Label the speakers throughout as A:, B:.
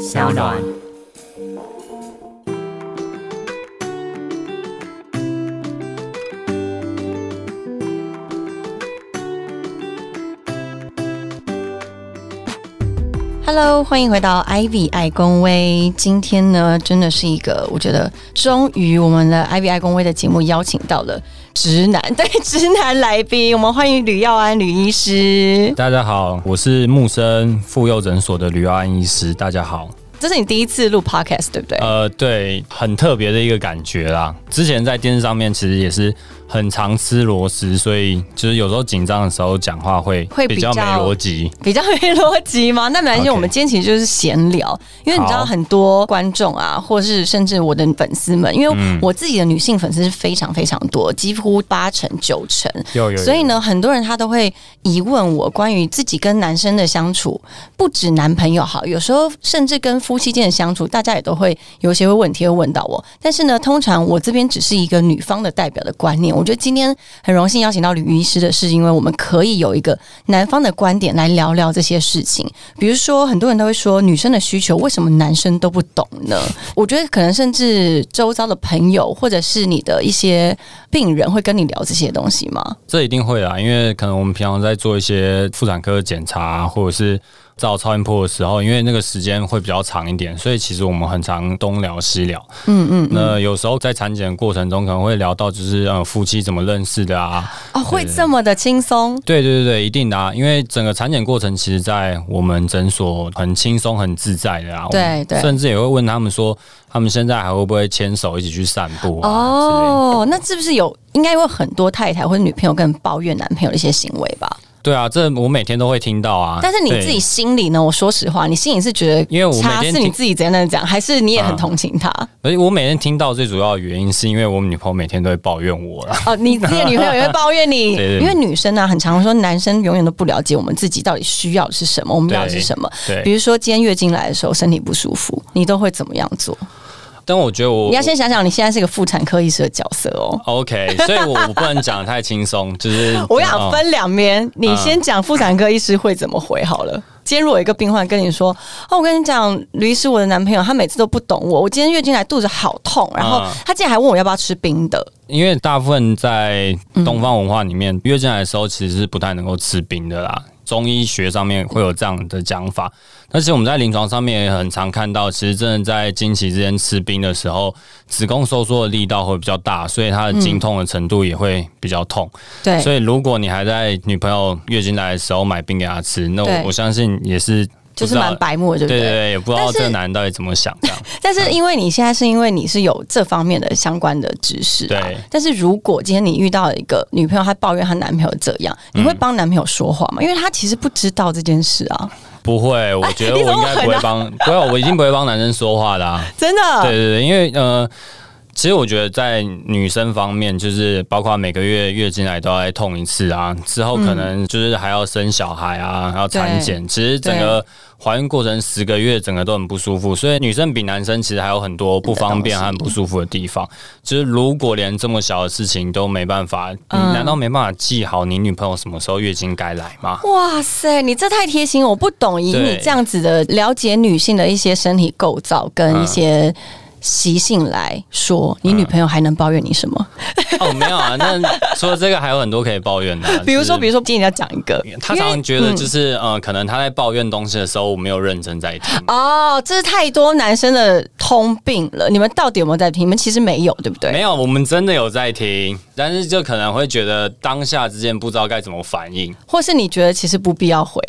A: 小暖。Hello，欢迎回到 Ivy 爱公威。今天呢，真的是一个，我觉得终于我们的 Ivy 爱公威的节目邀请到了直男，对直男来宾，我们欢迎吕耀安吕医师。
B: 大家好，我是木生妇幼诊所的吕耀安医师。大家好。
A: 这是你第一次录 podcast 对不对？
B: 呃，对，很特别的一个感觉啦。之前在电视上面其实也是很常吃螺丝，所以就是有时候紧张的时候讲话会会比较没逻辑，
A: 比较 没逻辑吗？那没关系，我们今天其实就是闲聊，因为你知道很多观众啊，或是甚至我的粉丝们，因为我自己的女性粉丝是非常非常多，几乎八成九成，
B: 有有，
A: 所以呢，很多人他都会疑问我关于自己跟男生的相处，不止男朋友好，有时候甚至跟。夫妻间的相处，大家也都会有一些问题会问到我。但是呢，通常我这边只是一个女方的代表的观念。我觉得今天很荣幸邀请到吕医师的是，因为我们可以有一个男方的观点来聊聊这些事情。比如说，很多人都会说女生的需求为什么男生都不懂呢？我觉得可能甚至周遭的朋友或者是你的一些病人会跟你聊这些东西吗？
B: 这一定会啊，因为可能我们平常在做一些妇产科检查，或者是。照超音波的时候，因为那个时间会比较长一点，所以其实我们很常东聊西聊。嗯嗯。那有时候在产检过程中，可能会聊到就是呃夫妻怎么认识的啊。
A: 哦，会这么的轻松？
B: 对对对对，一定的啊！因为整个产检过程，其实在我们诊所很轻松、很自在的啊。
A: 对对。
B: 甚至也会问他们说，他们现在还会不会牵手一起去散步？
A: 哦，那是不是有应该有很多太太或者女朋友跟抱怨男朋友的一些行为吧？
B: 对啊，这我每天都会听到啊。
A: 但是你自己心里呢？我说实话，你心里是觉得，
B: 因为我每天
A: 是你自己在那讲，还是你也很同情他？
B: 而且我每天听到最主要的原因，是因为我女朋友每天都会抱怨我了。
A: 哦，你自己的 女朋友也会抱怨你？因为女生呢，很常说男生永远都不了解我们自己到底需要的是什么，我们要的是什么。
B: 对，
A: 比如说今天月经来的时候身体不舒服，你都会怎么样做？
B: 但我觉得我
A: 你要先想想，你现在是一个妇产科医师的角色哦。
B: OK，所以我我不能讲的太轻松，就是
A: 我想分两边，你先讲妇产科医师会怎么回好了。今天如果一个病患跟你说：“哦，我跟你讲，吕医师，我的男朋友他每次都不懂我，我今天月经来肚子好痛，然后他竟然还问我要不要吃冰的。”
B: 因为大部分在东方文化里面，月经来的时候其实是不太能够吃冰的啦。中医学上面会有这样的讲法，但是我们在临床上面也很常看到，其实真的在经期之间吃冰的时候，子宫收缩的力道会比较大，所以它的经痛的程度也会比较痛。
A: 对，
B: 所以如果你还在女朋友月经来的时候买冰给她吃，那我我相信也是。
A: 就是蛮白目，对不对？
B: 对对，也不知道这男人到底怎么想这样。
A: 但是因为你现在是因为你是有这方面的相关的知识，
B: 对。
A: 但是如果今天你遇到一个女朋友，她抱怨她男朋友这样，你会帮男朋友说话吗？因为她其实不知道这件事啊。
B: 不会，我觉得我应该不会帮，不会，我已经不会帮男生说话的啊。
A: 真的？
B: 对对对，因为呃。其实我觉得在女生方面，就是包括每个月月经来都要痛一次啊，之后可能就是还要生小孩啊，还要产检。其实整个怀孕过程十个月，整个都很不舒服。所以女生比男生其实还有很多不方便和不舒服的地方。就是如果连这么小的事情都没办法，你难道没办法记好你女朋友什么时候月经该来吗？
A: 哇塞，你这太贴心！我不懂，以你这样子的了解女性的一些身体构造跟一些。习性来说，你女朋友还能抱怨你什么？
B: 哦，没有啊。那除了这个，还有很多可以抱怨的。
A: 比如说，比如说，今天要讲一个，
B: 他常常觉得就是，呃，可能他在抱怨东西的时候，我没有认真在听。
A: 哦，这是太多男生的通病了。你们到底有没有在听？你们其实没有，对不对？
B: 没有，我们真的有在听，但是就可能会觉得当下之间不知道该怎么反应，
A: 或是你觉得其实不必要回。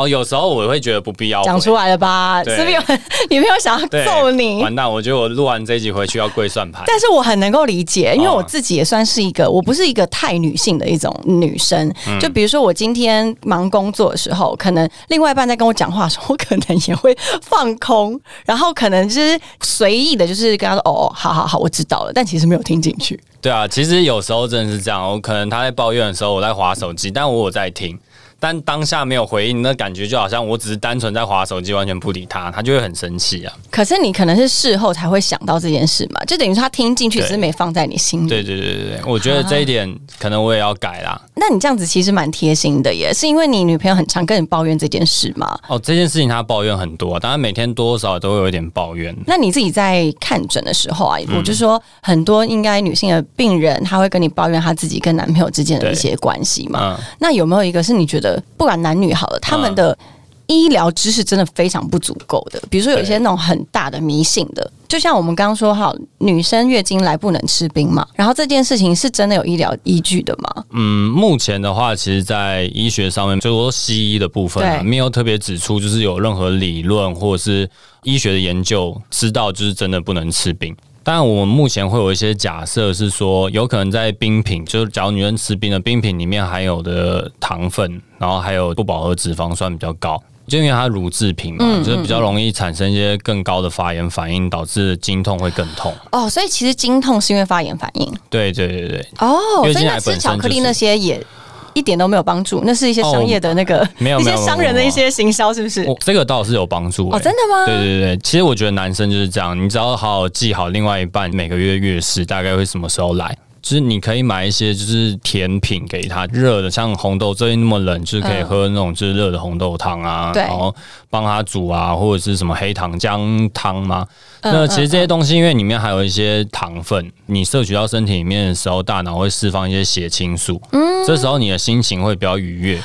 B: 哦，有时候我会觉得不必要
A: 讲出来了吧？是不是有女朋友想要揍你？
B: 完蛋！我觉得我录完这一集回去要跪算盘。
A: 但是我很能够理解，因为我自己也算是一个，我不是一个太女性的一种女生。就比如说我今天忙工作的时候，可能另外一半在跟我讲话的时候，我可能也会放空，然后可能就是随意的，就是跟他说：“哦，好好好，我知道了。”但其实没有听进去。
B: 对啊，其实有时候真的是这样。我可能他在抱怨的时候，我在划手机，但我有在听。但当下没有回应，那感觉就好像我只是单纯在划手机，完全不理他，他就会很生气啊。
A: 可是你可能是事后才会想到这件事嘛，就等于说他听进去，只是没放在你心里。
B: 对对对对对，我觉得这一点可能我也要改啦。
A: 那你这样子其实蛮贴心的耶，是因为你女朋友很常跟你抱怨这件事吗？
B: 哦，这件事情她抱怨很多、啊，当然每天多多少少都会有一点抱怨。
A: 那你自己在看诊的时候啊，
B: 嗯
A: 我就说很多应该女性的病人，她会跟你抱怨她自己跟男朋友之间的一些关系嘛。
B: 嗯，
A: 那有没有一个是你觉得不管男女好了，他们的医疗知识真的非常不足够的？比如说有一些那种很大的迷信的，就像我们刚刚说好，女生月经来不能吃冰嘛，然后这件事情是真的有医疗依据的吗？
B: 嗯，目前的话，其实，在医学上面，就是说西医的部分、啊，没有特别指出，就是有任何理论或者是医学的研究知道，就是真的不能吃冰。当然，我们目前会有一些假设是说，有可能在冰品，就是假如女人吃冰的冰品里面含有的糖分，然后还有不饱和脂肪酸比较高。就因为它乳制品嘛，
A: 嗯
B: 就是比较容易产生一些更高的发炎反应，导致经痛会更痛。
A: 哦，所以其实经痛是因为发炎反应
B: 对对对对，
A: 哦，所以那吃巧克力那些也。一点都没有帮助，那是一些商业的那个、
B: 没有
A: 一些商人的一些行销，是不是？
B: 我这个倒是有帮助、欸、
A: 哦，真的吗？
B: 对对对，其实我觉得男生就是这样，你只要好好记好另外一半每个月月事大概会什么时候来。就是你可以买一些就是甜品给他，热的，像红豆最近那么冷，就是可以
A: 嗯
B: 喝那种就是热的红豆汤啊，
A: 对
B: 然后帮他煮啊，或者是什么黑糖姜汤吗？
A: 嗯
B: 那其实这些东西，因为里面还有一些糖分，你摄取到身体里面的时候，大脑会释放一些血清素，
A: 嗯
B: 这时候你的心情会比较愉悦。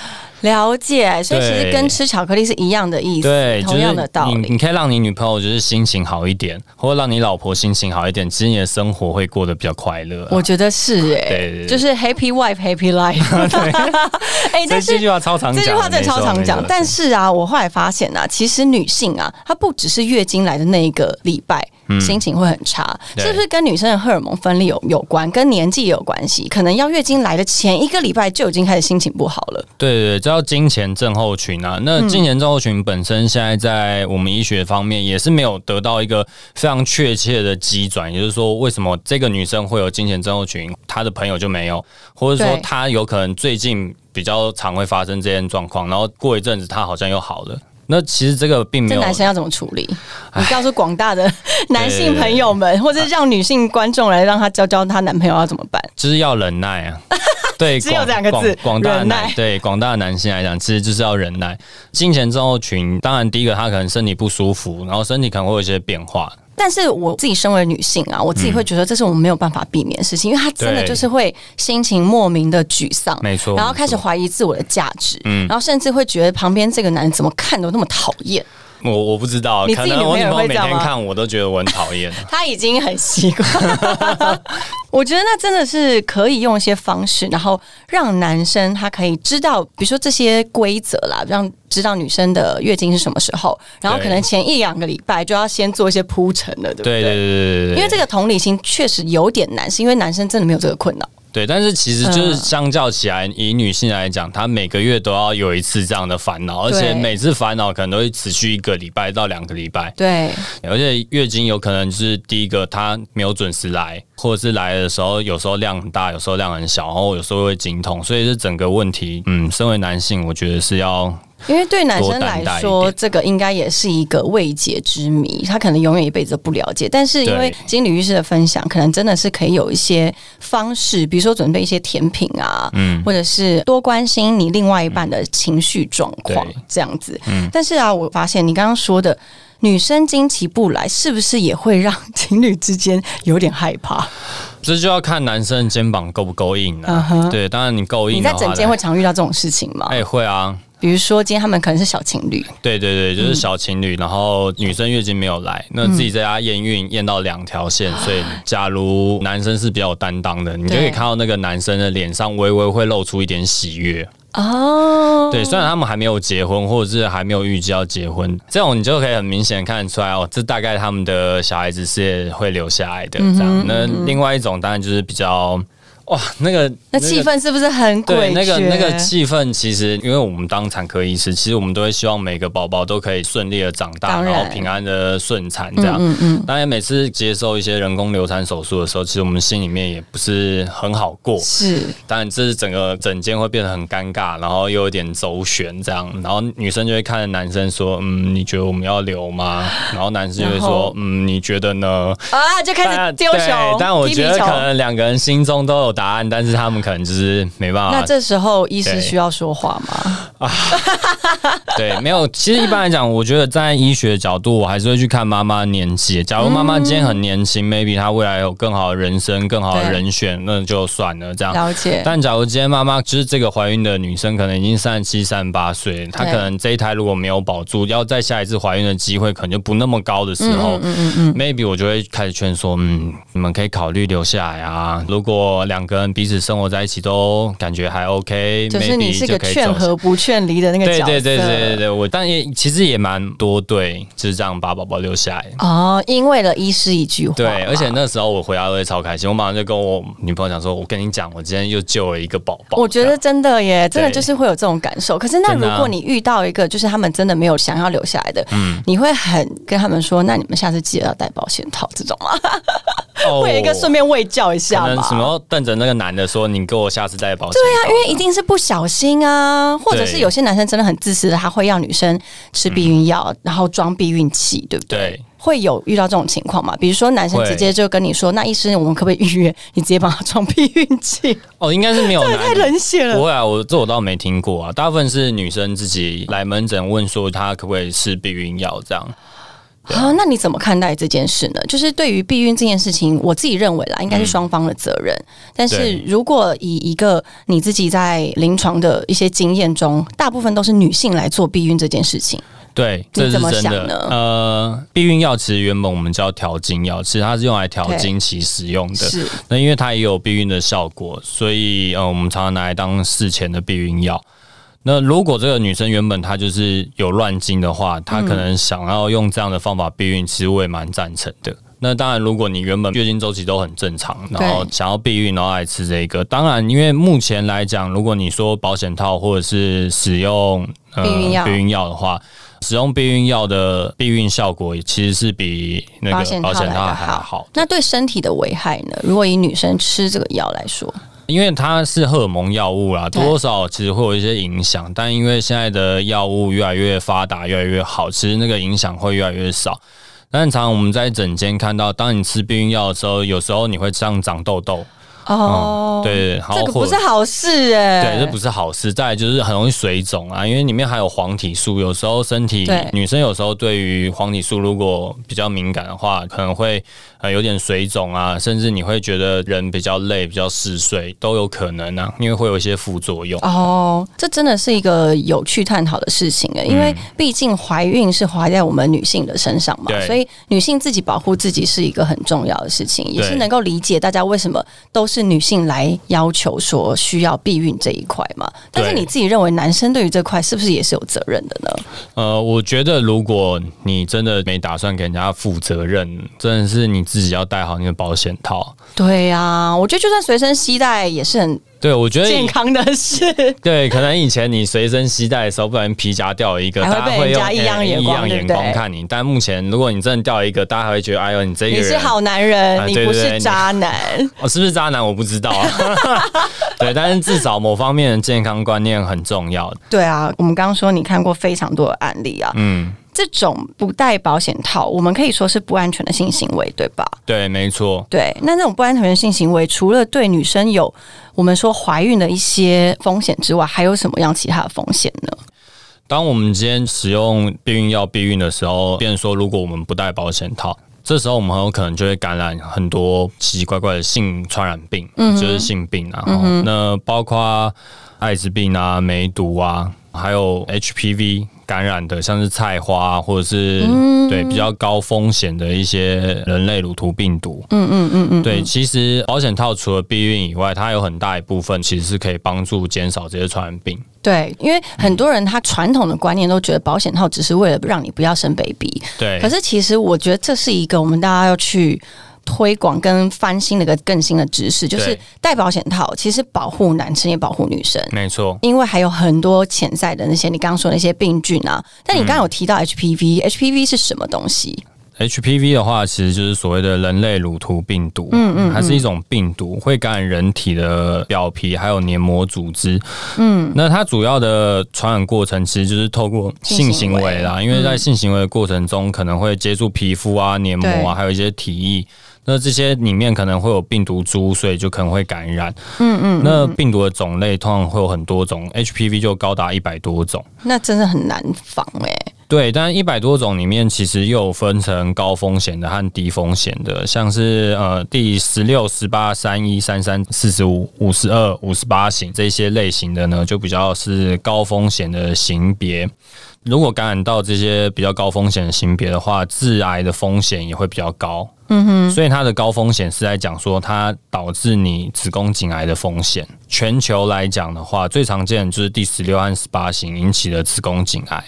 A: 了解，所以其实跟吃巧克力是一样的意思，
B: 对，
A: 同样的道
B: 就是你，
A: 理。
B: 你可以让你女朋友就是心情好一点，或者让你老婆心情好一点，其实你的生活会过得比较快乐啊、
A: 我觉得是哎、
B: 对对对
A: 就是 happy wife happy life。哎、
B: 这
A: 但是
B: 这句话超常讲的，
A: 这句话真的超常讲但是啊，我后来发现啊，其实女性啊，她不只是月经来的那一个礼拜。心情会很差，是不是跟女生的荷尔蒙分泌有有关，跟年纪也有关系？可能要月经来的前一个礼拜就已经开始心情不好了。
B: 对对叫金钱症候群啊。那金钱症候群本身现在在我们医学方面也是没有得到一个非常确切的机转，也就是说，为什么这个女生会有金钱症候群，她的朋友就没有，或者说
A: 对
B: 她有可能最近比较常会发生这些状况，然后过一阵子她好像又好了。那其实这个并没有
A: 这男生要怎么处理？你告诉广大的 男性朋友们，或者让女性观众来让她教教她男朋友要怎么办？
B: 就是要忍耐啊。对，
A: 只有两个字
B: 广广大男对广大的男性来讲，其实就是要忍耐。金钱症候群，当然第一个他可能身体不舒服，然后身体可能会有一些变化。
A: 但是我自己身为女性啊，我自己会觉得这是我们没有办法避免的事情，因为她真的就是会心情莫名的沮丧，
B: 没错
A: 然后开始怀疑自我的价值，
B: 嗯。
A: 然后甚至会觉得旁边这个男人怎么看都那么讨厌，
B: 我我不知道，可能我
A: 女朋友
B: 每天看我都觉得我很讨厌。
A: 他已经很习惯。我觉得那真的是可以用一些方式，然后让男生他可以知道，比如说这些规则啦，让知道女生的月经是什么时候，然后可能前一两个礼拜就要先做一些铺陈了，对不对？
B: 对对对对对，
A: 因为这个同理心确实有点难，是因为男生真的没有这个困扰。
B: 对，但是其实就是
A: 嗯。
B: 相较起来，以女性来讲，她每个月都要有一次这样的烦恼，而且每次烦恼可能都会持续一个礼拜到两个礼拜。
A: 对，
B: 而且月经有可能是第一个，她没有准时来，或者是来的时候有时候量很大，有时候量很小，然后有时候会经痛，所以这整个问题，嗯，身为男性，我觉得是要
A: 因为对男生来说，这个应该也是一个未解之谜，他可能永远一辈子都不了解。但是因为
B: 对
A: 经理律师的分享，可能真的是可以有一些方式，比如说准备一些甜品啊，
B: 嗯
A: 或者是多关心你另外一半的情绪状况，这样子。
B: 嗯
A: 但是啊，我发现你刚刚说的。女生经期不来，是不是也会让情侣之间有点害怕？
B: 这就要看男生肩膀够不够硬啊。
A: 嗯哼
B: 对，当然你够硬
A: 你，在整间会常遇到这种事情吗？
B: 哎、会啊，
A: 比如说今天他们可能是小情侣，
B: 对对对，
A: 嗯
B: 就是小情侣，然后女生月经没有来，那自己在家验孕验到两条线，所以假如男生是比较有担当的，你就可以看到那个男生的脸上微微会露出一点喜悦。
A: 哦，
B: 对，虽然他们还没有结婚，或者是还没有预计要结婚，这种你就可以很明显看得出来哦，这大概他们的小孩子是会留下来的。这样，那另外一种当然就是比较。哇，那个
A: 那气氛是不是很诡
B: 对，那个那个气氛，其实因为我们当产科医师，其实我们都会希望每个宝宝都可以顺利的长大，
A: 然
B: 然后平安的顺产这样。
A: 嗯嗯，
B: 当然，每次接受一些人工流产手术的时候，其实我们心里面也不是很好过。
A: 是
B: 当然，这是整个整间会变得很尴尬，然后又有点周旋这样，然后女生就会看着男生说：“嗯，你觉得我们要留吗？”然后男生就会说：“嗯，你觉得呢？”
A: 啊，就开始丢球
B: 对，但我觉得可能两个人心中都有答案，但是他们可能就是没办法。
A: 那这时候医师需要说话吗？
B: 啊 对，没有。其实一般来讲，我觉得在医学角度，我还是会去看妈妈的年纪。假如妈妈今天很年轻、m a y b e 她未来有更好的人生、更好的人选，那就算了这样。
A: 了解，
B: 但假如今天妈妈就是这个怀孕的女生，可能已经三十七、三十八岁，她可能这一胎如果没有保住，要再下一次怀孕的机会可能就不那么高的时候，
A: 嗯嗯嗯
B: maybe 我就会开始劝说，嗯，你们可以考虑留下来啊。如果两个人彼此生活在一起都感觉还 OK，
A: 就是你是个劝和不劝离的那个角色。
B: 对对对对对对，我但也其实也蛮多对，就是这样把宝宝留下来。
A: 哦，因为了医师一句话，
B: 对，而且那时候我回家都会超开心，我马上就跟我女朋友讲说：“我跟你讲，我今天又救了一个宝宝。”
A: 我觉得真的耶，真的就是会有这种感受。可是那如果你遇到一个就是他们真的没有想要留下来的，
B: 嗯
A: 你会很跟他们说，那你们下次记得要带保险套这种吗？
B: 哦
A: 会有一个顺便喂教一下吗？
B: 可能什么瞪着那个男的说：“你给我下次带保险。”
A: 对啊，因为一定是不小心啊，或者是有些男生真的很自私的，他会要女生吃避孕药，然后装避孕器，对不对？
B: 对
A: 会有遇到这种情况嘛？比如说男生直接就跟你说：“那医生，我们可不可以预约？你直接帮他装避孕器
B: 哦，应该是没有？”男
A: 太冷血了。
B: 不会啊，我这我倒没听过啊，大部分是女生自己来门诊问说她可不可以吃避孕药这样。
A: 啊，那你怎么看待这件事呢？就是对于避孕这件事情，我自己认为啦，应该是双方的责任。但是如果以一个你自己在临床的一些经验中，大部分都是女性来做避孕这件事情，
B: 对，
A: 你怎么
B: 这是真
A: 想呢
B: 的。呃，避孕药其实原本我们叫调经药，其实它是用来调经期使用的。
A: 是
B: 那因为它也有避孕的效果，所以呃，我们常常拿来当事前的避孕药。那如果这个女生原本她就是有乱经的话，她可能想要用这样的方法避孕，其实我也蛮赞成的。那当然，如果你原本月经周期都很正常，然后想要避孕，然后来吃这个，当然，因为目前来讲，如果你说保险套或者是使用、呃
A: 避孕药
B: 避孕药的话，使用避孕药的避孕效果其实是比那个
A: 保险套
B: 还好。
A: 那对身体的危害呢？如果以女生吃这个药来说，
B: 因为它是荷尔蒙药物啦，
A: 对
B: 多少其实会有一些影响，但因为现在的药物越来越发达，越来越好，其实那个影响会越来越少。但常常我们在诊间看到，当你吃避孕药的时候，有时候你会这样长痘痘，
A: 哦，
B: 对，
A: 这个不是好事哎、
B: 对，这不是好事。再来就是很容易水肿啊，因为里面含有黄体素，有时候身体女生有时候对于黄体素如果比较敏感的话，可能会呃有点水肿啊，甚至你会觉得人比较累、比较嗜睡都有可能啊，因为会有一些副作用。
A: 哦，这真的是一个有趣探讨的事情诶，因为毕竟怀孕是怀在我们女性的身上嘛，
B: 对
A: 所以女性自己保护自己是一个很重要的事情，也是能够理解大家为什么都是女性来要求说需要避孕这一块嘛。但是你自己认为男生对于这块是不是也是有责任的呢？
B: 呃，我觉得如果你真的没打算给人家负责任，真的是你自己要带好你的保险套。
A: 对呀、我觉得就算随身携带也是很
B: 对，我觉得
A: 健康的事。
B: 对，可能以前你随身携带的时候，不然皮夹掉了一个，大家会用
A: 异样
B: 哎
A: 眼光
B: 看你。但目前，如果你真的掉一个，大家还会觉得，哎呦，你这个人
A: 你是好男人，
B: 啊
A: 你不是渣男。
B: 哦，是不是渣男？我不知道啊。对，但是至少某方面的健康观念很重要。
A: 对啊，我们刚刚说你看过非常多的案例啊，
B: 嗯，
A: 这种不戴保险套，我们可以说是不安全的性行为，对吧？
B: 对，没错。
A: 对，那那种不安全的性行为，除了对女生有我们说怀孕的一些风险之外，还有什么样其他的风险呢？
B: 当我们今天使用避孕药避孕的时候，变成说，如果我们不戴保险套，这时候我们很有可能就会感染很多奇奇怪怪的性传染病，嗯就是性病啊。然后那包括艾滋病啊、梅毒啊，还有 HPV 感染的，像是菜花或者是、对比较高风险的一些人类乳头病毒。
A: 嗯嗯嗯嗯，
B: 对，其实保险套除了避孕以外，它有很大一部分其实是可以帮助减少这些传染病。
A: 对，因为很多人他传统的观念都觉得保险套只是为了让你不要生 baby，
B: 对，
A: 可是其实我觉得这是一个我们大家要去。推广跟翻新的一个更新的知识，就是戴保险套其实保护男生也保护女生。
B: 没错，
A: 因为还有很多潜在的那些你刚刚说的那些病菌啊，但你刚刚有提到 HPV，HPV、是什么东西
B: ？HPV 的话，其实就是所谓的人类乳头病毒，嗯嗯，它是一种病毒，会感染人体的表皮还有黏膜组织，嗯，那它主要的传染过程其实就是透过性行为啦，因为在性行为的过程中可能会接触皮肤啊、黏膜啊，还有一些体液。那这些里面可能会有病毒株，所以就可能会感染。嗯嗯，那病毒的种类通常会有很多种，HPV 就高达一百多种。
A: 那真的很难防哎、
B: 对，但一百多种里面，其实又有分成高风险的和低风险的，像是呃第十六、十八、三一、三三、四十五、五十二、五十八型这些类型的呢，就比较是高风险的型别。如果感染到这些比较高风险的型别的话，致癌的风险也会比较高。嗯哼，所以它的高风险是在讲说它导致你子宫颈癌的风险。全球来讲的话，最常见的就是第十六和十八型引起的子宫颈癌。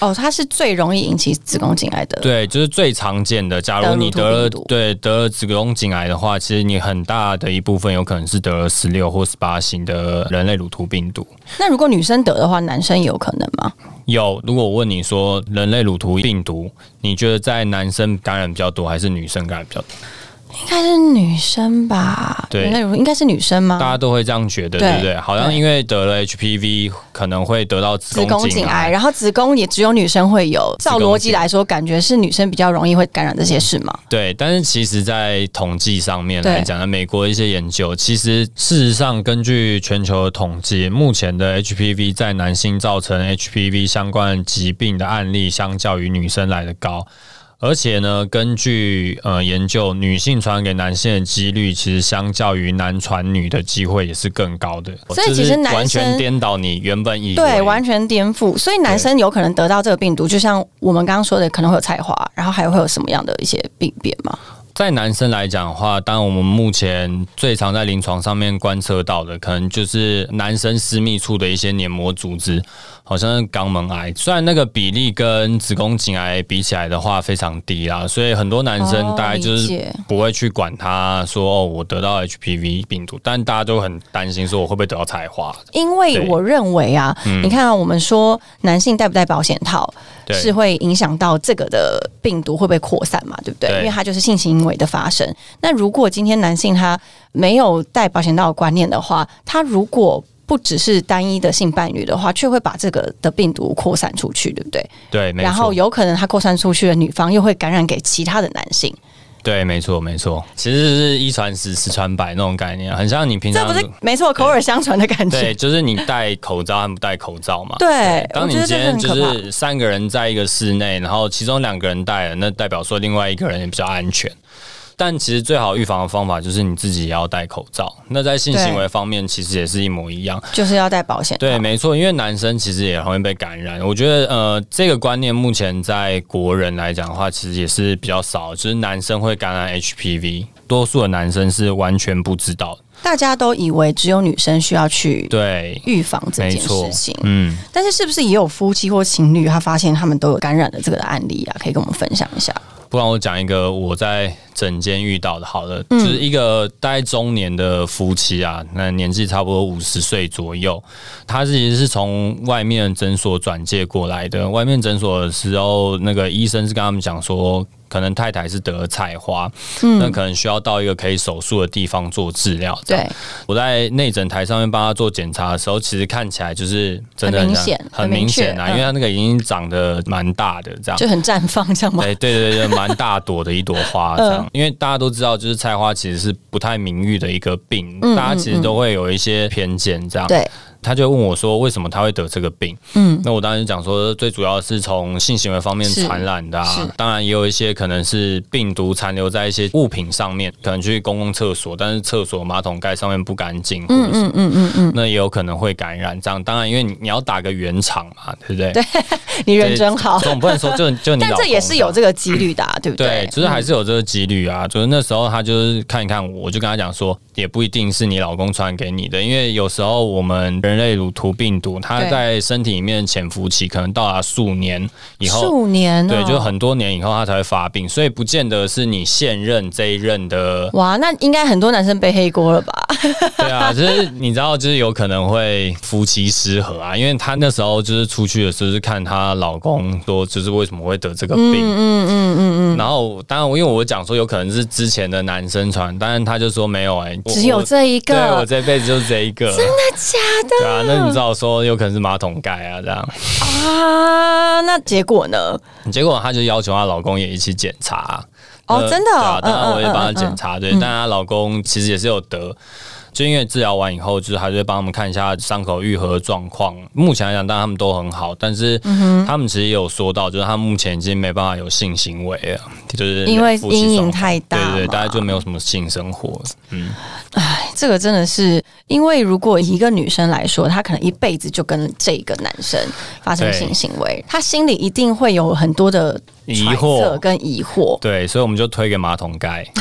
A: 哦，它是最容易引起子宫颈癌的。
B: 对，就是最常见的。假如你得了对得了子宫颈癌的话，其实你很大的一部分有可能是得了十六或十八型的人类乳突病毒。
A: 那如果女生得的话，男生有可能吗？
B: 有，如果我问你说人类乳突病毒，你觉得在男生感染比较多，还是女生感染比较多？
A: 应该是女生吧？
B: 对
A: 应该是女生吗？
B: 大家都会这样觉得，
A: 对
B: 对不对？好像因为得了 HPV，可能会得到子
A: 子宫
B: 宫颈
A: 颈癌，然后子宫也只有女生会有。照逻辑来说，感觉是女生比较容易会感染这些事嘛？
B: 对，但是其实，在统计上面来讲呢，美国的一些研究，其实事实上，根据全球的统计，目前的 HPV 在男性造成 HPV 相关疾病的案例，相较于女生来的高。而且呢，根据呃研究，女性传给男性的几率，其实相较于男传女的机会也是更高的。
A: 所以其实男
B: 完全
A: 生
B: 颠倒你原本以为
A: 对，完全颠覆。所以男生有可能得到这个病毒，就像我们刚刚说的，可能会有菜花，然后还会有什么样的一些病变吗？
B: 在男生来讲的话，当然我们目前最常在临床上面观测到的，可能就是男生私密处的一些黏膜组织，好像是肛门癌。虽然那个比例跟子宫颈癌比起来的话非常低啦，所以很多男生
A: 哦
B: 大概就是不会去管他说哦，我得到 HPV 病毒，但大家都很担心说我会不会得到菜花。
A: 因为我认为啊，你看啊，我们说男性戴不戴保险套是会影响到这个的病毒会不会扩散嘛，对不对？
B: 对
A: 因为它就是性行为的发生。那如果今天男性他没有戴保险套的观念的话，他如果不只是单一的性伴侣的话，却会把这个的病毒扩散出去，对不对？
B: 对，没
A: 然后，有可能他扩散出去的女方又会感染给其他的男性，
B: 对，没错，没错，其实是一传十，十传百那种概念，很像你平常
A: 这不是没错，口耳相传的感觉对，
B: 就是你戴口罩和不戴口罩嘛。
A: 对，
B: 当你今天就。是三个人在一个室内，然后其中两个人戴了，那代表说另外一个人也比较安全。但其实最好预防的方法就是你自己也要戴口罩。那在性行为方面，其实也是一模一样。
A: 就是要戴保险。
B: 对，没错，因为男生其实也容易被感染。我觉得，呃，这个观念目前在国人来讲的话，其实也是比较少，就是男生会感染 HPV，多数的男生是完全不知道的。
A: 大家都以为只有女生需要去
B: 对，
A: 预防这件事情，
B: 嗯。
A: 但是是不是也有夫妻或情侣，他发现他们都有感染的这个的案例啊？可以跟我们分享一下。
B: 不然我讲一个我在诊间遇到的，好了，
A: 嗯
B: 就是一个大概中年的夫妻啊，那年纪差不多五十岁左右，他其实是从外面诊所转介过来的。外面诊所的时候，那个医生是跟他们讲说。可能太太是得了菜花，
A: 嗯
B: 那可能需要到一个可以手术的地方做治疗。
A: 对，
B: 我在内诊台上面帮他做检查的时候，其实看起来就是真的
A: 很明显
B: 很
A: 很明
B: 明显啊，
A: 确
B: 因为他那个已经长得蛮大的这样。
A: 就很绽放，这样吗？
B: 哎，对对对，蛮大朵的一朵花这样，
A: 嗯
B: 因为大家都知道，就是菜花其实是不太名誉的一个病，
A: 嗯
B: 大家其实都会有一些偏见这样。
A: 对，
B: 他就问我说，为什么他会得这个病？
A: 嗯，
B: 那我当时讲说，最主要是从性行为方面传染的啊，当然也有一些可能是病毒残留在一些物品上面，可能去公共厕所，但是厕所马桶盖上面不干净，嗯
A: 嗯嗯嗯嗯，
B: 那也有可能会感染。这样，当然因为你你要打个圆场嘛，对不对？对，
A: 你人真好，
B: 总不能说就就你老公
A: 但这也是有这个几率的、啊，对不
B: 对，
A: 对？
B: 就是还是有这个几率啊。就是那时候他就是看一看我，我就跟他讲说，也不一定是你老公传给你的，因为有时候我们人人类乳突病毒，它在身体里面潜伏期可能到达数年以后，
A: 数年
B: 对，就很多年以后它才会发病，所以不见得是你现任这一任的。
A: 哇，那应该很多男生背黑锅了吧？
B: 对啊，就是你知道，就是有可能会夫妻失和啊，因为她那时候就是出去的时候是看她老公说，就是为什么会得这个病，嗯嗯嗯嗯嗯，然后当然因为我讲说有可能是之前的男生传，但是他就说没有哎，
A: 只有这一个，
B: 对我这辈子就是这一个，
A: 真的假的？
B: 对啊，那你知道说有可能是马桶盖啊这样
A: 啊？那结果呢？
B: 结果她就要求她老公也一起检查
A: 哦，真的，
B: 对啊，当然我也帮她检查，对，但她老公其实也是有得。就因为治疗完以后，就是还是会帮他们看一下伤口愈合状况。目前来讲，当然他们都很好，但是他们其实也有说到，就是他目前已经没办法有性行为了，就是
A: 因为阴影太大，
B: 对对，大家就没有什么性生活。嗯，
A: 哎，这个真的是，因为如果一个女生来说，她可能一辈子就跟这个男生发生性行为，她心里一定会有很多的
B: 疑惑
A: 跟疑惑。
B: 对，所以我们就推给马桶盖。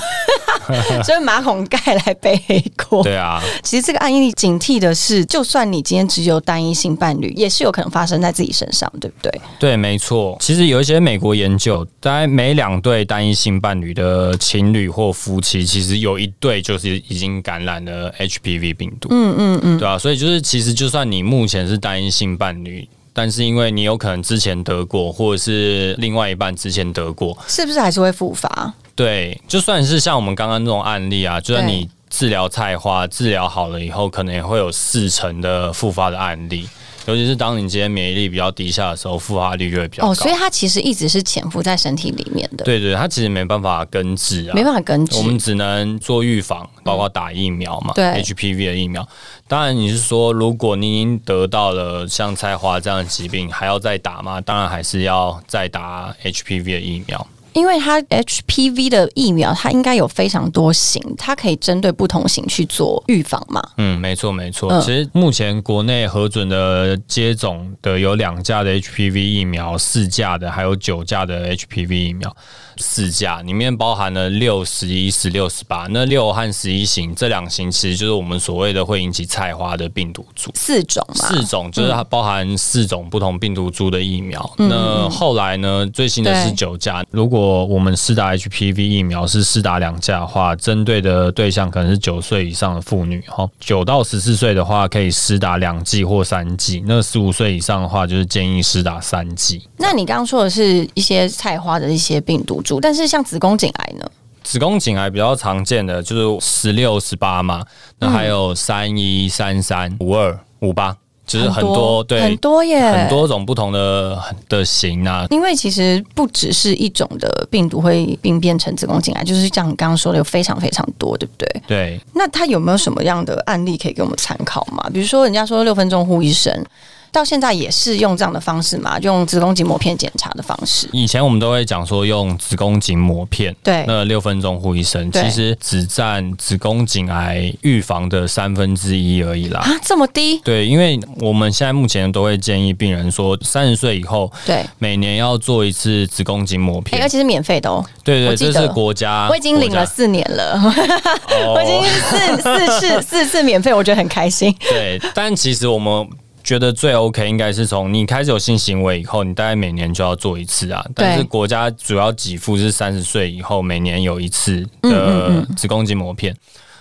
A: 所以马桶盖来背黑锅。
B: 对啊，
A: 其实这个案例警惕的是，就算你今天只有单一性伴侣，也是有可能发生在自己身上，对不对？
B: 对，没错。其实有一些美国研究，大概每两对单一性伴侣的情侣或夫妻，其实有一对就是已经感染了 HPV 病毒。嗯嗯嗯，对啊。所以就是，其实就算你目前是单一性伴侣，但是因为你有可能之前得过，或者是另外一半之前得过，
A: 是不是还是会复发？
B: 对，就算是像我们刚刚这种案例啊，就算你治疗菜花治疗好了以后，可能也会有四成的复发的案例。尤其是当你今天免疫力比较低下的时候，复发率就会比较高。哦，
A: 所以它其实一直是潜伏在身体里面的。
B: 对对，它其实没办法根治啊，
A: 没办法根治。
B: 我们只能做预防，包括打疫苗嘛。对，HPV 的疫苗。当然，你是说如果你已经得到了像菜花这样的疾病，还要再打吗？当然还是要再打 HPV 的疫苗。
A: 因为它 HPV 的疫苗，它应该有非常多型，它可以针对不同型去做预防嘛？
B: 嗯，没错没错。其实目前国内核准的接种的有两价的 HPV 疫苗，四价的，还有九价的 HPV 疫苗。四价里面包含了六、十一、十六、十八。那六和十一型这两型，其实就是我们所谓的会引起菜花的病毒株。
A: 四种嘛？
B: 四种就是它包含四种不同病毒株的疫苗。那后来呢？最新的是九价。如果我们施打 HPV 疫苗是施打两价的话，针对的对象可能是九岁以上的妇女。哈，九到十四岁的话可以施打两剂或三剂。那十五岁以上的话，就是建议施打三剂。
A: 那你刚刚说的是一些菜花的一些病毒。但是像子宫颈癌呢？
B: 子宫颈癌比较常见的就是十六、十八嘛，那还有三一、三三、五二、五八，就是很多对
A: 很多耶，
B: 很多种不同的的型啊。
A: 因为其实不只是一种的病毒会病变成子宫颈癌，就是像你刚刚说的，有非常非常多，对不对？
B: 对。
A: 那他有没有什么样的案例可以给我们参考嘛？比如说，人家说六分钟呼一声。到现在也是用这样的方式嘛，用子宫颈膜片检查的方式。
B: 以前我们都会讲说用子宫颈膜片，
A: 对，
B: 那六分钟护一生，其实只占子宫颈癌预防的三分之一而已啦。
A: 啊，这么低？
B: 对，因为我们现在目前都会建议病人说，三十岁以后，
A: 对，
B: 每年要做一次子宫颈膜片，
A: 而且是免费的哦。
B: 对对，这是国家，
A: 我已经领了四年了，我已经四四次四次免费，我觉得很开心。
B: 对，但其实我们。觉得最 OK 应该是从你开始有性行为以后，你大概每年就要做一次啊。但是国家主要给付是三十岁以后每年有一次的子宫颈膜片。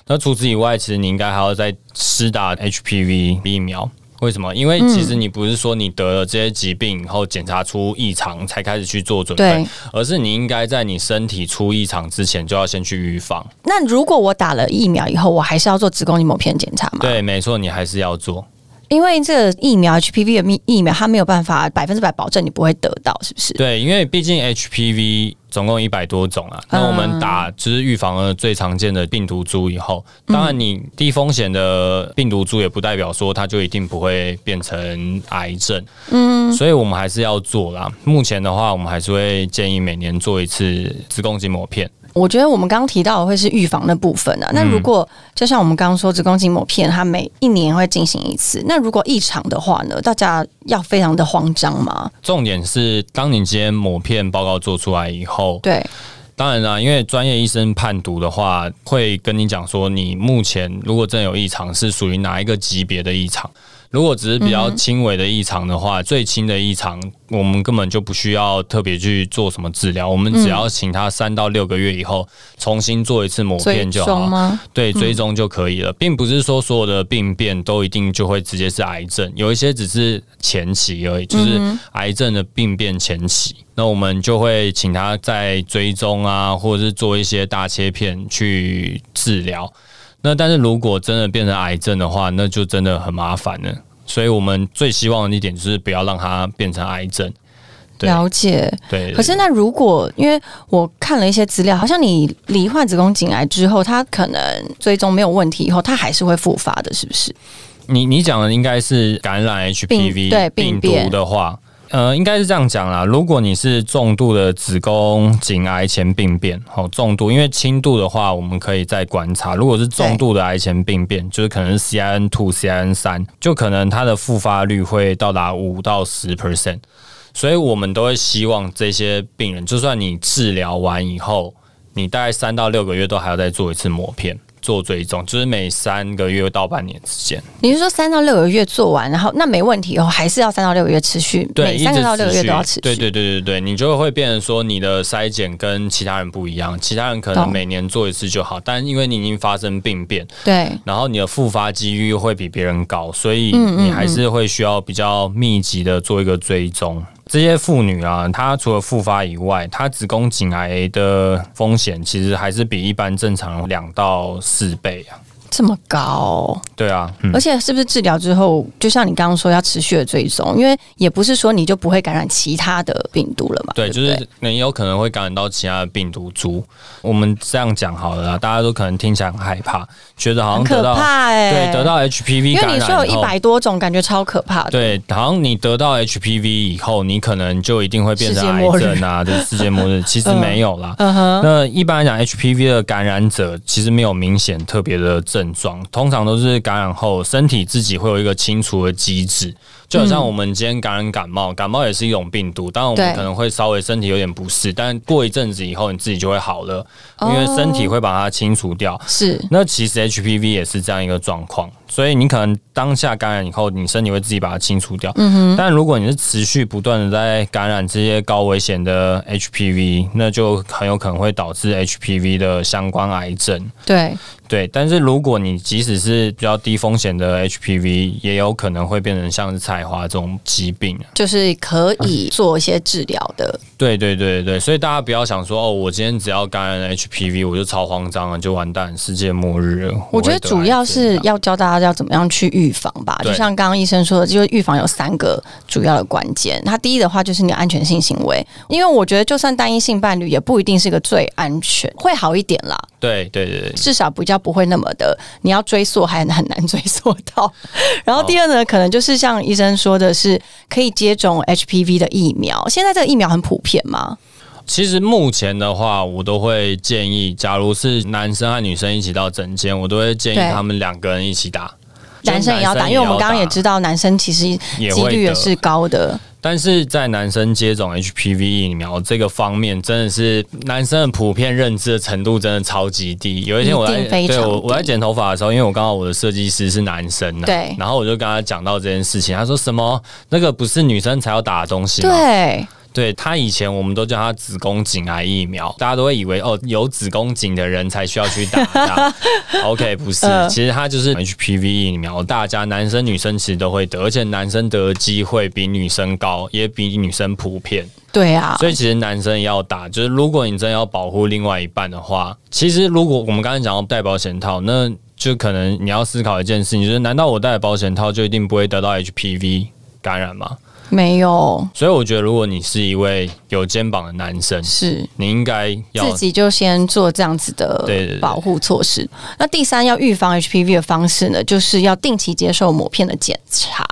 B: 那除此以外，其实你应该还要再施打 HPV 疫苗。为什么？因为其实你不是说你得了这些疾病以后检查出异常才开始去做准备，而是你应该在你身体出异常之前就要先去预防。
A: 那如果我打了疫苗以后，我还是要做子宫颈膜片检查吗？
B: 对，没错，你还是要做。
A: 因为这个疫苗 HPV 的疫疫苗，它没有办法百分之百保证你不会得到，是不是？
B: 对，因为毕竟 HPV 总共一百多种啊，那我们打就是预防了最常见的病毒株以后，当然你低风险的病毒株也不代表说它就一定不会变成癌症，嗯，所以我们还是要做啦。目前的话，我们还是会建议每年做一次子宫颈膜片。
A: 我觉得我们刚刚提到的会是预防的部分啊。那如果就像我们刚刚说子宫颈膜片，它每一年会进行一次。那如果异常的话呢？大家要非常的慌张吗？
B: 重点是，当你今天膜片报告做出来以后，
A: 对，
B: 当然啦，因为专业医生判读的话，会跟你讲说，你目前如果真有异常，是属于哪一个级别的异常。如果只是比较轻微的异常的话，最轻的异常，我们根本就不需要特别去做什么治疗，我们只要请他三到六个月以后重新做一次抹片就好。
A: 吗？
B: 对，追踪就可以了，并不是说所有的病变都一定就会直接是癌症，有一些只是前期而已，就是癌症的病变前期。那我们就会请他在追踪啊，或者是做一些大切片去治疗。那但是如果真的变成癌症的话，那就真的很麻烦了。所以我们最希望的一点就是不要让它变成癌症。
A: 了解，
B: 对。
A: 可是那如果因为我看了一些资料，好像你罹患子宫颈癌之后，它可能追踪没有问题以后，它还是会复发的，是不是？
B: 你你讲的应该是感染 HPV
A: 对
B: 病毒的话。呃，应该是这样讲啦。如果你是重度的子宫颈癌前病变，哦重度，因为轻度的话我们可以再观察。如果是重度的癌前病变，就是可能是 CIN two、CIN 三，就可能它的复发率会到达五到十 percent。所以我们都会希望这些病人，就算你治疗完以后，你大概三到六个月都还要再做一次抹片。做追踪，就是每三个月到半年之间。
A: 你是说三到六个月做完，然后那没问题哦，还是要三到六个月持续？
B: 对，
A: 三到六个月都要持续。
B: 对对对对对，你就会变成说你的筛检跟其他人不一样，其他人可能每年做一次就好，但因为你已经发生病变，
A: 对，
B: 然后你的复发几率会比别人高，所以你还是会需要比较密集的做一个追踪。这些妇女啊，她除了复发以外，她子宫颈癌的风险其实还是比一般正常两到四倍啊。
A: 这么高，
B: 对啊，
A: 而且是不是治疗之后，就像你刚刚说要持续的追踪，因为也不是说你就不会感染其他的病毒了嘛？
B: 对，就是你有可能会感染到其他的病毒株。我们这样讲好了，大家都可能听起来很害怕，觉得好像
A: 可怕哎，
B: 对，得到 HPV
A: 因为你说有一百多种，感觉超可怕的。
B: 对，好像你得到 HPV 以后，你可能就一定会变成癌症啊，就是世界末日。其实没有啦。那一般来讲，HPV 的感染者其实没有明显特别的症。症状通常都是感染后，身体自己会有一个清除的机制，就好像我们今天感染感冒，感冒也是一种病毒，当然我们可能会稍微身体有点不适，但过一阵子以后，你自己就会好了，因为身体会把它清除掉。
A: 是，
B: 那其实 HPV 也是这样一个状况。所以你可能当下感染以后，你身体会自己把它清除掉。嗯哼。但如果你是持续不断的在感染这些高危险的 HPV，那就很有可能会导致 HPV 的相关癌症。
A: 对
B: 对。但是如果你即使是比较低风险的 HPV，也有可能会变成像是菜花这种疾病，
A: 就是可以做一些治疗的。
B: 对对对对。所以大家不要想说哦，我今天只要感染 HPV，我就超慌张了，就完蛋，世界末日了。
A: 我觉得主要是要教大家。要怎么样去预防吧？就像刚刚医生说的，就是预防有三个主要的关键。它第一的话就是你安全性行为，因为我觉得就算单一性伴侣也不一定是个最安全，会好一点啦。
B: 对对对，
A: 至少比较不会那么的，你要追溯还很难追溯到。然后第二呢，可能就是像医生说的是可以接种 HPV 的疫苗。现在这个疫苗很普遍吗？
B: 其实目前的话，我都会建议，假如是男生和女生一起到诊间，我都会建议他们两个人一起打。
A: 男生也要打，因为我们刚刚也知道，男生其实几率也是高的。
B: 但是在男生接种 HPV 疫苗这个方面，真的是男生的普遍认知的程度真的超级低。有一天我在对我我在剪头发的时候，因为我刚好我的设计师是男生，
A: 对，
B: 然后我就跟他讲到这件事情，他说什么那个不是女生才要打的东西吗？
A: 对。
B: 对他以前我们都叫他子宫颈癌疫苗，大家都会以为哦有子宫颈的人才需要去打它。OK，不是，其实它就是 HPV 疫苗，大家男生女生其实都会得，而且男生得的机会比女生高，也比女生普遍。
A: 对啊，
B: 所以其实男生要打，就是如果你真要保护另外一半的话，其实如果我们刚才讲到戴保险套，那就可能你要思考一件事情，就是难道我戴保险套就一定不会得到 HPV 感染吗？
A: 没有，
B: 所以我觉得，如果你是一位有肩膀的男生，
A: 是
B: 你应该要
A: 自己就先做这样子的保护措施。那第三，要预防 HPV 的方式呢，就是要定期接受抹片的检查。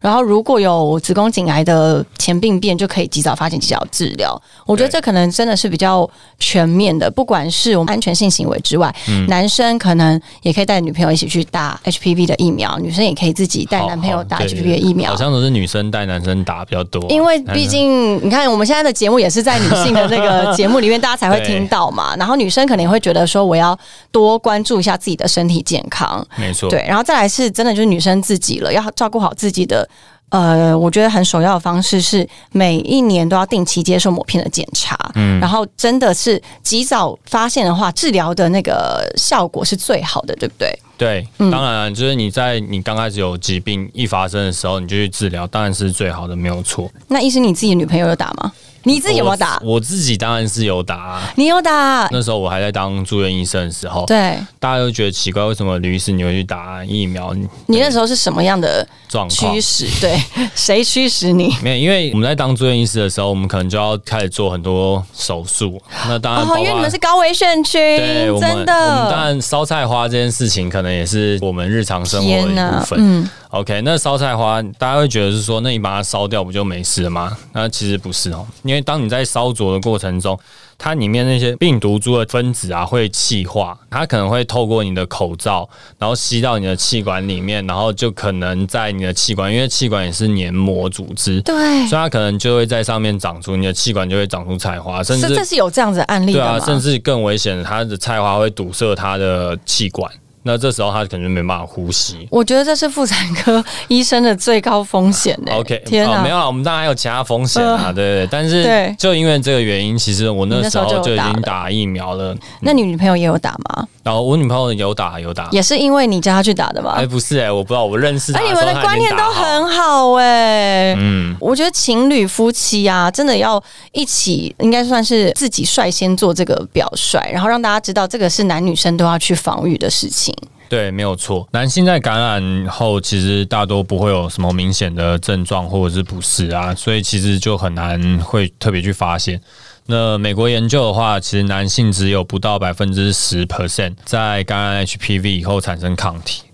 A: 然后如果有子宫颈癌的前病变，就可以及早发现、及早治疗。我觉得
B: 对
A: 这可能真的是比较全面的，不管是我们安全性行为之外，
B: 嗯
A: 男生可能也可以带女朋友一起去打 HPV 的疫苗，女生也可以自己带男朋友打 HPV 的疫苗
B: 好。像都是女生带男生打比较多，
A: 因为毕竟你看，我们现在的节目也是在女性的那个节目里面，大家才会听到嘛。然后女生可能也会觉得说，我要多关注一下自己的身体健康。
B: 没错，
A: 对，然后再来是真的就是女生自己了，要照顾好自己的。呃，我觉得很首要的方式是每一年都要定期接受抹片的检查，
B: 嗯
A: 然后真的是及早发现的话，治疗的那个效果是最好的，对不对？
B: 对，
A: 嗯
B: 当然就是你在你刚开始有疾病一发生的时候，你就去治疗，当然是最好的，没有错。
A: 那医生，你自己的女朋友有打吗？你自己有没有打？
B: 我？我自己当然是有打、啊。
A: 你有打？
B: 那时候我还在当住院医生的时候，
A: 对
B: 大家都觉得奇怪，为什么吕医师你会去打疫苗？
A: 你那时候是什么样的
B: 状况
A: 驱？使？对，谁驱使你？
B: 没有，因为我们在当住院医师的时候，我们可能就要开始做很多手术。那当然
A: 因为你们是高危选区，
B: 对我们，我们
A: 真的。
B: 当然烧菜花这件事情，可能也是我们日常生活的一部分。
A: 嗯，
B: OK，那烧菜花大家会觉得是说，那你把它烧掉不就没事了吗？那其实不是哦，因为当你在烧灼的过程中，它里面那些病毒株的分子啊会气化，它可能会透过你的口罩，然后吸到你的气管里面，然后就可能在你的气管，因为气管也是黏膜组织，
A: 对，
B: 所以它可能就会在上面长出你的气管就会长出菜花，甚至
A: 这这是有这样子的案例
B: 对啊，甚至更危险的，它的菜花会堵塞它的气管，那这时候他可能就没办法呼吸。
A: 我觉得这是妇产科医生的最高风险呢、
B: OK，
A: 天啊、
B: 哦，没有了，我们当然还有其他风险啊，
A: 呃
B: 对对对，但是
A: 对。
B: 就因为这个原因，其实我那
A: 时候就
B: 就已经打疫苗了，
A: 那你女朋友也有打吗？
B: 然后我女朋友有打有打，
A: 也是因为你叫她去打的吗？
B: 哎不是哎、我不知道，我认识她
A: 哎，你们的观念都很好哎、
B: 嗯，
A: 我觉得情侣夫妻啊，真的要一起，应该算是自己率先做这个表率，然后让大家知道这个是男女生都要去防御的事情。
B: 对，没有错。男性在感染后，其实大多不会有什么明显的症状或者是不适啊，所以其实就很难会特别去发现。那美国研究的话，其实男性只有不到百分之十 percent 在感染 HPV 以后产生抗体，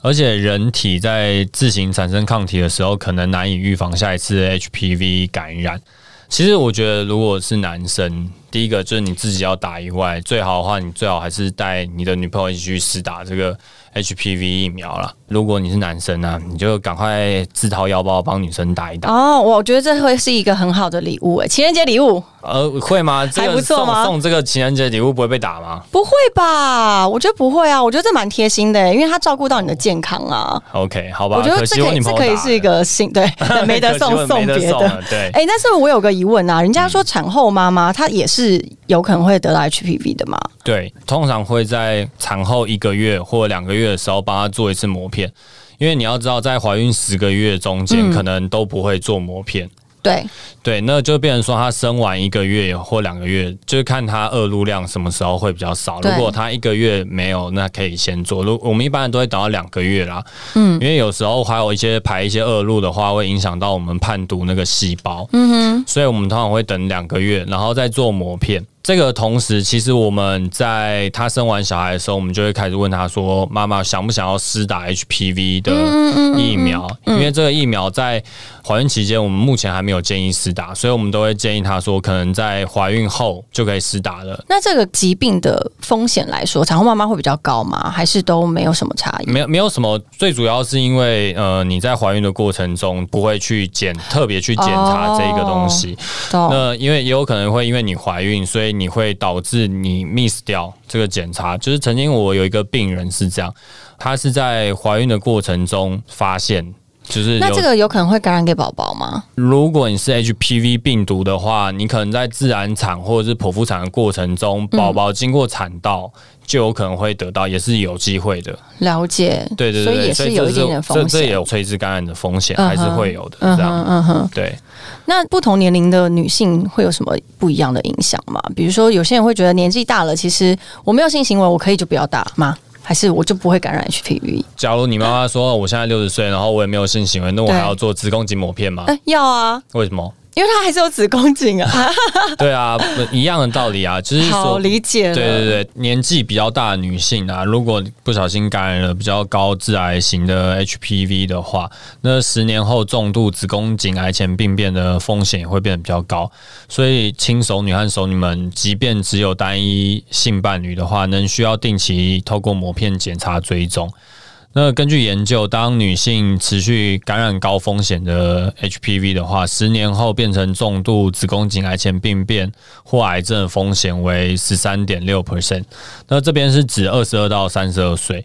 B: 而且人体在自行产生抗体的时候，可能难以预防下一次 HPV 感染。其实我觉得，如果是男生，第一个就是你自己要打以外，最好的话，你最好还是带你的女朋友一起去试打这个 HPV 疫苗啦。如果你是男生啊，你就赶快自掏腰包帮女生打一打。
A: 哦，我觉得这会是一个很好的礼物哎，情人节礼物
B: 呃，会吗？这
A: 还
B: 个
A: 不错吗
B: 送送这个情人节礼物不会被打吗
A: 不会吧？我觉得不会啊，我觉得这蛮贴心的，因为他照顾到你的健康啊。
B: ？OK，好吧。
A: 我觉得这可以，
B: 女朋友打
A: 这可以是一个新对，没得送送别的。
B: 对。
A: 哎、但是我有个疑问啊，人家说产后妈妈她也是有可能会得到 HPV 的吗？
B: 对，通常会在产后一个月或两个月的时候帮他做一次膜片，因为你要知道，在怀孕十个月中间
A: 嗯
B: 可能都不会做膜片。
A: 对，
B: 对，那就变成说，他生完一个月或两个月，就是看他恶露量什么时候会比较少。如果他一个月没有，那可以先做。如我们一般人都会等到两个月啦，
A: 嗯
B: 因为有时候还有一些排一些恶露的话，会影响到我们判读那个细胞。
A: 嗯哼，
B: 所以我们通常会等两个月，然后再做膜片。这个同时，其实我们在她生完小孩的时候，我们就会开始问她说：“妈妈想不想要施打 HPV 的疫苗？”因为这个疫苗在怀孕期间，我们目前还没有建议施打，所以我们都会建议她说，可能在怀孕后就可以施打了。
A: 那这个疾病的风险来说，产后妈妈会比较高吗？还是都没有什么差异？
B: 没有没有什么，最主要是因为呃你在怀孕的过程中不会去检特别去检查这个东西，
A: 懂
B: 那因为也有可能会因为你怀孕，所以你会导致你 miss 掉这个检查。就是曾经我有一个病人是这样，他是在怀孕的过程中发现。就是
A: 那这个有可能会感染给宝宝吗？
B: 如果你是 HPV 病毒的话，你可能在自然产或者是剖腹产的过程中，宝宝经过产道就有可能会得到，也是有机会的。
A: 了解，
B: 对对对，
A: 所以也是有一点点
B: 这
A: 风险。
B: 这也有垂直感染的风险，还是会有的。
A: 嗯
B: 这样
A: 哼嗯哼，
B: 对。
A: 那不同年龄的女性会有什么不一样的影响吗？比如说，有些人会觉得年纪大了，其实我没有性行为，我可以就不要打吗？还是我就不会感染 HPV？
B: 假如你妈妈说我现在六十岁，然后我也没有性行为，那我还要做子宫颈抹片吗？
A: 哎、要啊，
B: 为什么？
A: 因为它还是有子宫颈啊。
B: 对啊，一样的道理啊，就是
A: 好理解。
B: 对对对，年纪比较大的女性啊，如果不小心感染了比较高致癌型的 HPV 的话，那十年后重度子宫颈癌前病变的风险也会变得比较高。所以，亲熟女和熟女们，即便只有单一性伴侣的话，能需要定期透过膜片检查追踪。那根据研究，当女性持续感染高风险的 HPV 的话，十年后变成重度子宫颈癌前病变或癌症的风险为十三点六 percent。那这边是指二十二到三十二岁。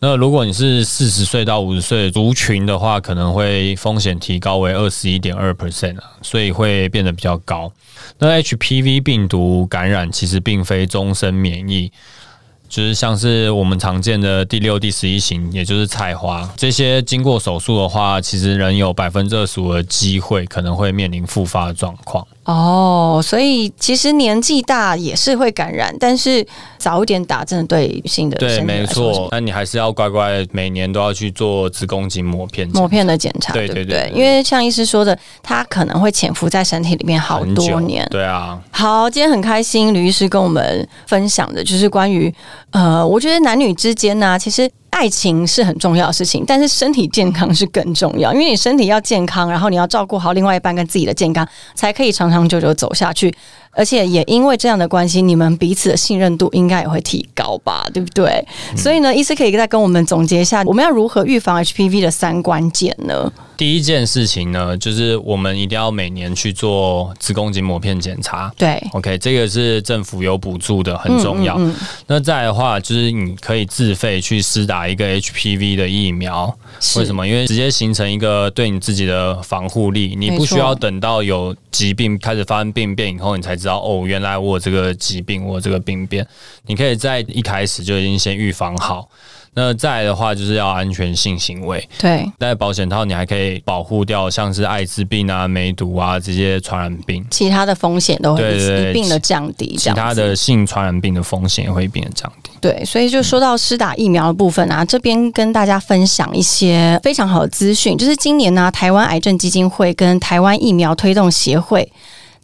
B: 那如果你是四十岁到五十岁族群的话，可能会风险提高为二十一点二 percent 啊，所以会变得比较高。那 HPV 病毒感染其实并非终身免疫。就是像是我们常见的第六、第十一型，也就是菜花这些，经过手术的话，其实仍有百分之二十五的机会可能会面临复发的状况。
A: 哦，所以其实年纪大也是会感染，但是早一点打真的对女性的
B: 对，没错。那你还是要乖乖每年都要去做子宫颈膜片
A: 膜片的检查，对对对。因为像医师说的，它可能会潜伏在身体里面好多年。
B: 对啊。
A: 好，今天很开心，吕医师跟我们分享的就是关于呃，我觉得男女之间呢，其实。爱情是很重要的事情，但是身体健康是更重要。因为你身体要健康，然后你要照顾好另外一半跟自己的健康，才可以长长久久走下去。而且也因为这样的关系，你们彼此的信任度应该也会提高吧，对不对？所以呢，医师可以再跟我们总结一下，我们要如何预防 HPV 的三关键呢？
B: 第一件事情呢，就是我们一定要每年去做子宫颈膜片检查。
A: 对
B: ，OK，这个是政府有补助的，很重要。那再的话，就是你可以自费去施打一个 HPV 的疫苗。为什么？因为直接形成一个对你自己的防护力，你不需要等到有疾病开始发生病变以后，你才知道哦，原来我这个疾病，我这个病变，你可以在一开始就已经先预防好。那再的话就是要安全性行为，
A: 对，
B: 戴保险套你还可以保护掉像是艾滋病啊、梅毒啊这些传染病，
A: 其他的风险都会一并的降低，
B: 其他的性传染病的风险也会变得降低。
A: 对，所以就说到施打疫苗的部分啊，这边跟大家分享一些非常好的资讯，就是今年呢，台湾癌症基金会跟台湾疫苗推动协会。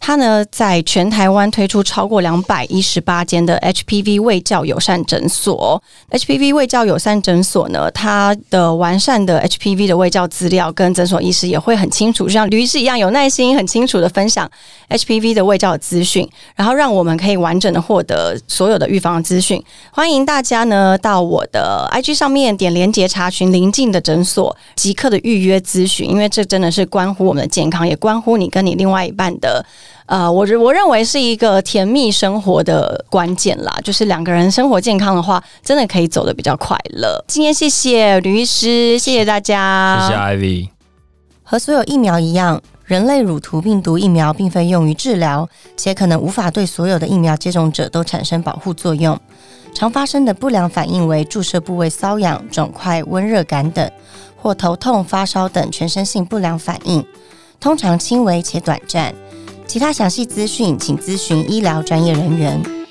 A: 它呢，在全台湾推出超过两百一十八间的 HPV 卫教友善诊所。HPV 卫教友善诊所呢，它的完善的 HPV 的卫教资料跟诊所医师也会很清楚，就像吕医师一样有耐心、很清楚的分享 HPV 的卫教资讯，然后让我们可以完整的获得所有的预防资讯。欢迎大家呢到我的 IG 上面点连接查询邻近的诊所，即刻的预约咨询，因为这真的是关乎我们的健康，也关乎你跟你另外一半的。呃，我我认为是一个甜蜜生活的关键啦，就是两个人生活健康的话，真的可以走得比较快乐。今天谢谢吕医师，谢谢大家，
B: 谢谢 Ivy。
C: 和所有疫苗一样，人类乳头病毒疫苗并非用于治疗，且可能无法对所有的疫苗接种者都产生保护作用。常发生的不良反应为注射部位瘙痒、肿块、温热感等，或头痛、发烧等全身性不良反应，通常轻微且短暂。其他详细资讯，请咨询医疗专业人员。